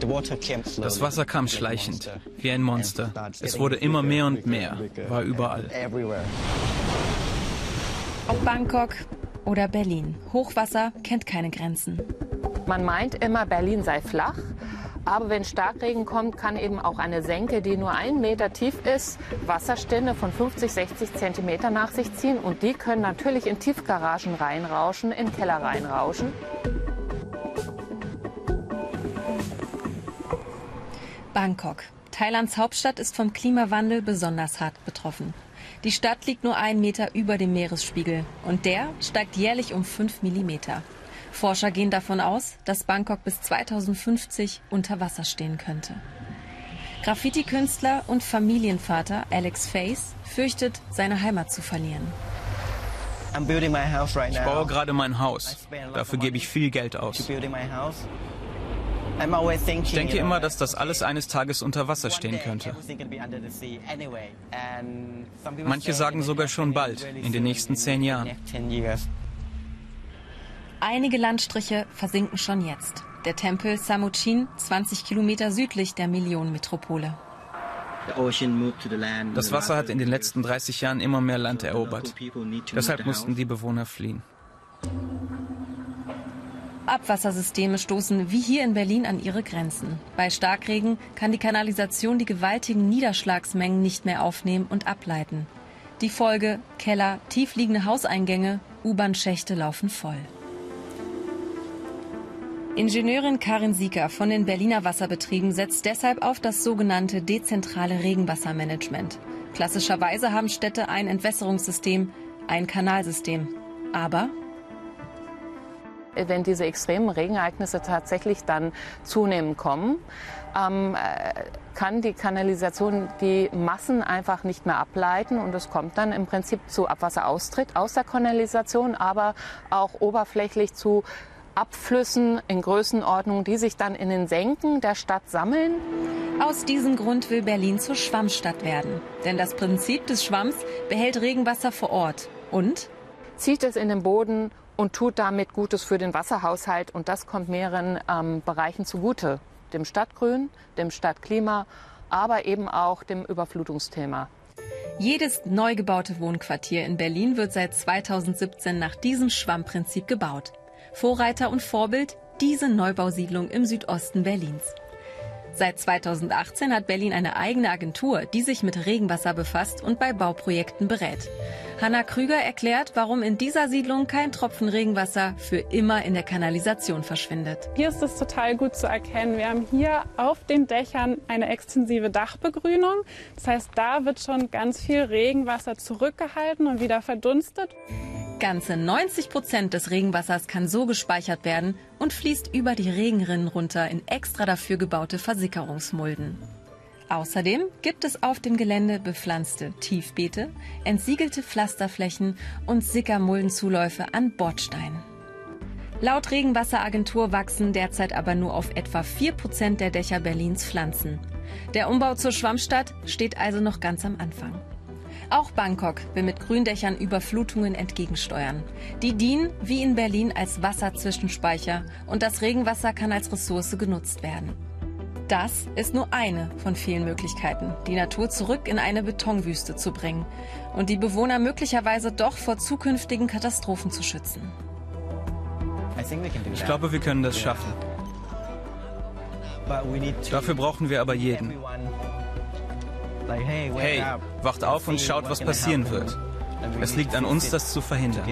Das Wasser kam schleichend, wie ein Monster. Es wurde immer mehr und mehr, war überall. Ob Bangkok oder Berlin, Hochwasser kennt keine Grenzen. Man meint immer, Berlin sei flach. Aber wenn Starkregen kommt, kann eben auch eine Senke, die nur einen Meter tief ist, Wasserstände von 50, 60 Zentimeter nach sich ziehen. Und die können natürlich in Tiefgaragen reinrauschen, in Keller reinrauschen. Bangkok. Thailands Hauptstadt ist vom Klimawandel besonders hart betroffen. Die Stadt liegt nur einen Meter über dem Meeresspiegel und der steigt jährlich um fünf Millimeter. Forscher gehen davon aus, dass Bangkok bis 2050 unter Wasser stehen könnte. Graffiti-Künstler und Familienvater Alex Face fürchtet, seine Heimat zu verlieren. Ich baue gerade mein Haus. Dafür gebe ich viel Geld aus. Ich denke immer, dass das alles eines Tages unter Wasser stehen könnte. Manche sagen sogar schon bald, in den nächsten zehn Jahren. Einige Landstriche versinken schon jetzt. Der Tempel Samuchin, 20 Kilometer südlich der Millionenmetropole. Das Wasser hat in den letzten 30 Jahren immer mehr Land erobert. Deshalb mussten die Bewohner fliehen. Abwassersysteme stoßen wie hier in Berlin an ihre Grenzen. Bei Starkregen kann die Kanalisation die gewaltigen Niederschlagsmengen nicht mehr aufnehmen und ableiten. Die Folge Keller, tiefliegende Hauseingänge, U-Bahn-Schächte laufen voll. Ingenieurin Karin Sieker von den Berliner Wasserbetrieben setzt deshalb auf das sogenannte dezentrale Regenwassermanagement. Klassischerweise haben Städte ein Entwässerungssystem, ein Kanalsystem. Aber wenn diese extremen Regenereignisse tatsächlich dann zunehmend kommen, ähm, kann die Kanalisation die Massen einfach nicht mehr ableiten und es kommt dann im Prinzip zu Abwasseraustritt aus der Kanalisation, aber auch oberflächlich zu Abflüssen in Größenordnung, die sich dann in den Senken der Stadt sammeln. Aus diesem Grund will Berlin zur Schwammstadt werden. Denn das Prinzip des Schwamms behält Regenwasser vor Ort und zieht es in den Boden und tut damit Gutes für den Wasserhaushalt. Und das kommt mehreren ähm, Bereichen zugute. Dem Stadtgrün, dem Stadtklima, aber eben auch dem Überflutungsthema. Jedes neu gebaute Wohnquartier in Berlin wird seit 2017 nach diesem Schwammprinzip gebaut. Vorreiter und Vorbild diese Neubausiedlung im Südosten Berlins. Seit 2018 hat Berlin eine eigene Agentur, die sich mit Regenwasser befasst und bei Bauprojekten berät. Hanna Krüger erklärt, warum in dieser Siedlung kein Tropfen Regenwasser für immer in der Kanalisation verschwindet. Hier ist es total gut zu erkennen. Wir haben hier auf den Dächern eine extensive Dachbegrünung. Das heißt, da wird schon ganz viel Regenwasser zurückgehalten und wieder verdunstet. Ganze 90 Prozent des Regenwassers kann so gespeichert werden und fließt über die Regenrinnen runter in extra dafür gebaute Versickerungsmulden. Außerdem gibt es auf dem Gelände bepflanzte Tiefbeete, entsiegelte Pflasterflächen und Sickermuldenzuläufe an Bordsteinen. Laut Regenwasseragentur wachsen derzeit aber nur auf etwa 4 Prozent der Dächer Berlins Pflanzen. Der Umbau zur Schwammstadt steht also noch ganz am Anfang. Auch Bangkok will mit Gründächern Überflutungen entgegensteuern. Die dienen wie in Berlin als Wasserzwischenspeicher und das Regenwasser kann als Ressource genutzt werden. Das ist nur eine von vielen Möglichkeiten, die Natur zurück in eine Betonwüste zu bringen und die Bewohner möglicherweise doch vor zukünftigen Katastrophen zu schützen. Ich glaube, wir können das schaffen. Dafür brauchen wir aber jeden. Hey, wacht auf und schaut, was passieren wird. Es liegt an uns, das zu verhindern.